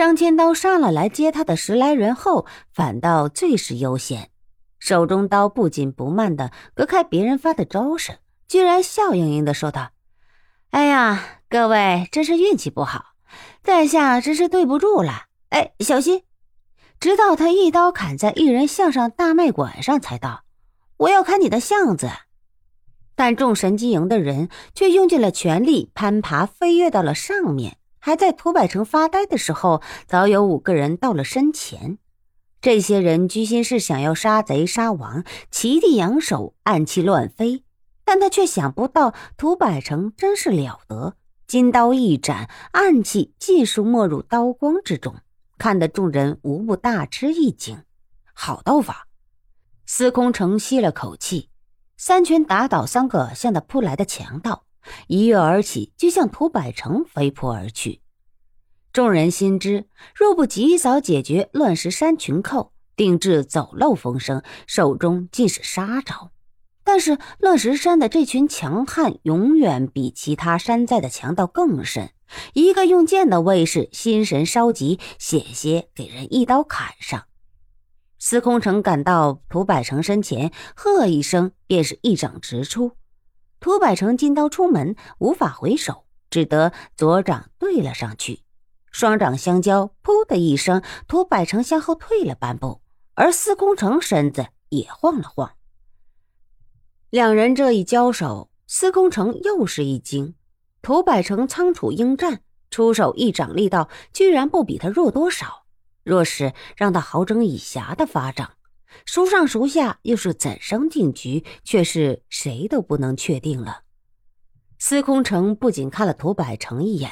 商千刀杀了来接他的十来人后，反倒最是悠闲，手中刀不紧不慢的隔开别人发的招式，居然笑盈盈的说道：“哎呀，各位真是运气不好，在下真是对不住了。哎，小心！”直到他一刀砍在一人项上大脉管上，才道：“我要砍你的相子。”但众神机营的人却用尽了全力，攀爬飞跃到了上面。还在涂百成发呆的时候，早有五个人到了身前。这些人居心是想要杀贼杀王，齐地扬手，暗器乱飞。但他却想不到，涂百成真是了得，金刀一斩，暗器尽数没入刀光之中，看得众人无不大吃一惊。好刀法！司空城吸了口气，三拳打倒三个向他扑来的强盗。一跃而起，就向涂百成飞扑而去。众人心知，若不及早解决乱石山群寇，定至走漏风声，手中尽是杀招。但是乱石山的这群强悍，永远比其他山寨的强盗更甚。一个用剑的卫士心神稍急，险些给人一刀砍上。司空城赶到涂百成身前，喝一声，便是一掌直出。涂百成金刀出门，无法回手，只得左掌对了上去，双掌相交，噗的一声，涂百成向后退了半步，而司空城身子也晃了晃。两人这一交手，司空城又是一惊，涂百成仓促应战，出手一掌力道居然不比他弱多少。若是让他好整以暇的发掌。孰上孰下，又是怎生定局，却是谁都不能确定了。司空城不仅看了涂百成一眼，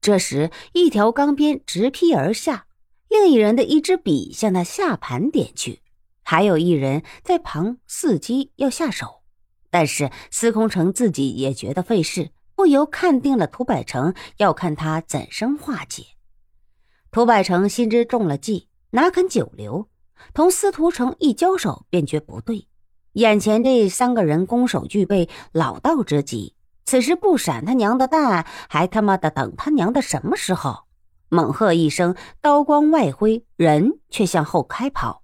这时一条钢鞭直劈而下，另一人的一支笔向他下盘点去，还有一人在旁伺机要下手。但是司空城自己也觉得费事，不由看定了涂百成，要看他怎生化解。涂百成心知中了计，哪肯久留。同司徒成一交手，便觉不对。眼前这三个人攻守俱备，老道之极。此时不闪他娘的蛋，还他妈的等他娘的什么时候？猛喝一声，刀光外挥，人却向后开跑。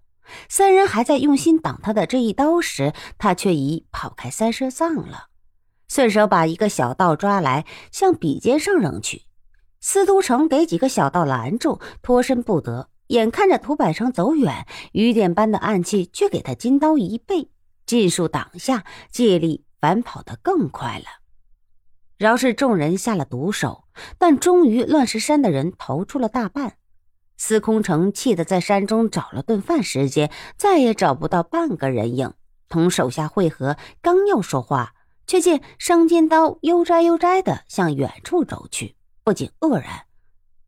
三人还在用心挡他的这一刀时，他却已跑开三十丈了。顺手把一个小道抓来，向笔尖上扔去。司徒成给几个小道拦住，脱身不得。眼看着涂百成走远，雨点般的暗器却给他金刀一背，尽数挡下，借力反跑得更快了。饶是众人下了毒手，但终于乱石山的人逃出了大半。司空城气得在山中找了顿饭时间，再也找不到半个人影。同手下会合，刚要说话，却见商尖刀悠哉悠哉的向远处走去，不禁愕然：“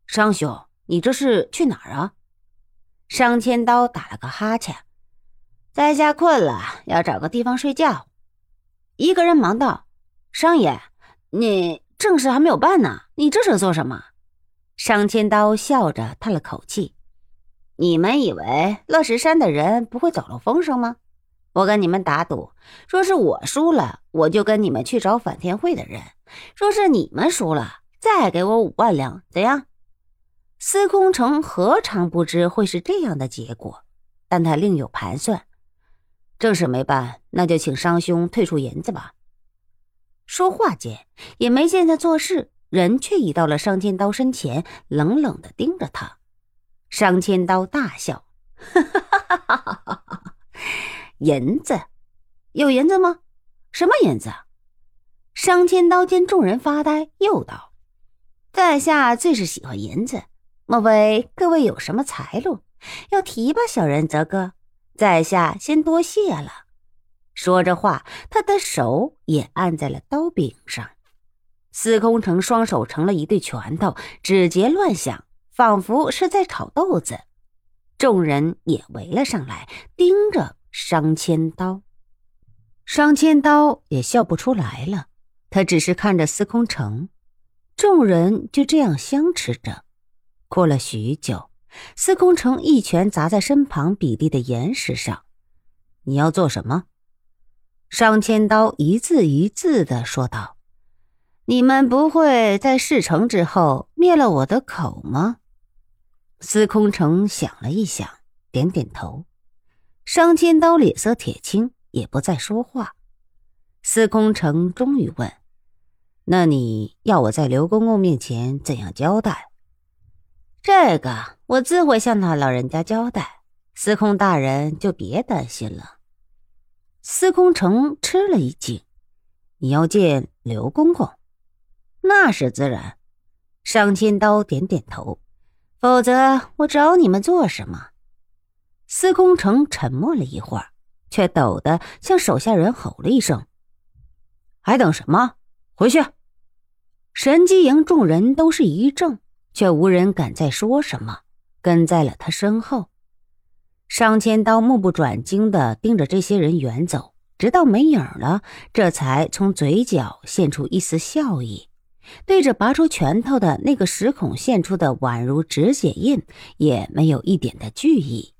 商兄，你这是去哪儿啊？”商千刀打了个哈欠，在下困了，要找个地方睡觉。一个人忙道：“商爷，你正事还没有办呢，你这是做什么？”商千刀笑着叹了口气：“你们以为乐石山的人不会走漏风声吗？我跟你们打赌，若是我输了，我就跟你们去找反天会的人；若是你们输了，再给我五万两，怎样？”司空城何尝不知会是这样的结果，但他另有盘算。正事没办，那就请商兄退出银子吧。说话间，也没见他做事，人却已到了商千刀身前，冷冷的盯着他。商千刀大笑：“哈哈哈哈哈哈！银子？有银子吗？什么银子？”商千刀见众人发呆，又道：“在下最是喜欢银子。”莫非各位有什么财路要提拔小人则个？在下先多谢了。说着话，他的手也按在了刀柄上。司空城双手成了一对拳头，指节乱响，仿佛是在炒豆子。众人也围了上来，盯着商千刀。商千刀也笑不出来了，他只是看着司空城。众人就这样相持着。过了许久，司空城一拳砸在身旁比例的岩石上。你要做什么？商千刀一字一字的说道：“你们不会在事成之后灭了我的口吗？”司空城想了一想，点点头。商千刀脸色铁青，也不再说话。司空城终于问：“那你要我在刘公公面前怎样交代？”这个我自会向他老人家交代，司空大人就别担心了。司空城吃了一惊：“你要见刘公公？那是自然。”上千刀点点头。否则我找你们做什么？司空城沉默了一会儿，却抖得向手下人吼了一声：“还等什么？回去！”神机营众人都是一怔，却无人敢再说什么，跟在了他身后。上千刀目不转睛地盯着这些人远走，直到没影了，这才从嘴角现出一丝笑意。对着拔出拳头的那个石孔现出的宛如指血印，也没有一点的惧意。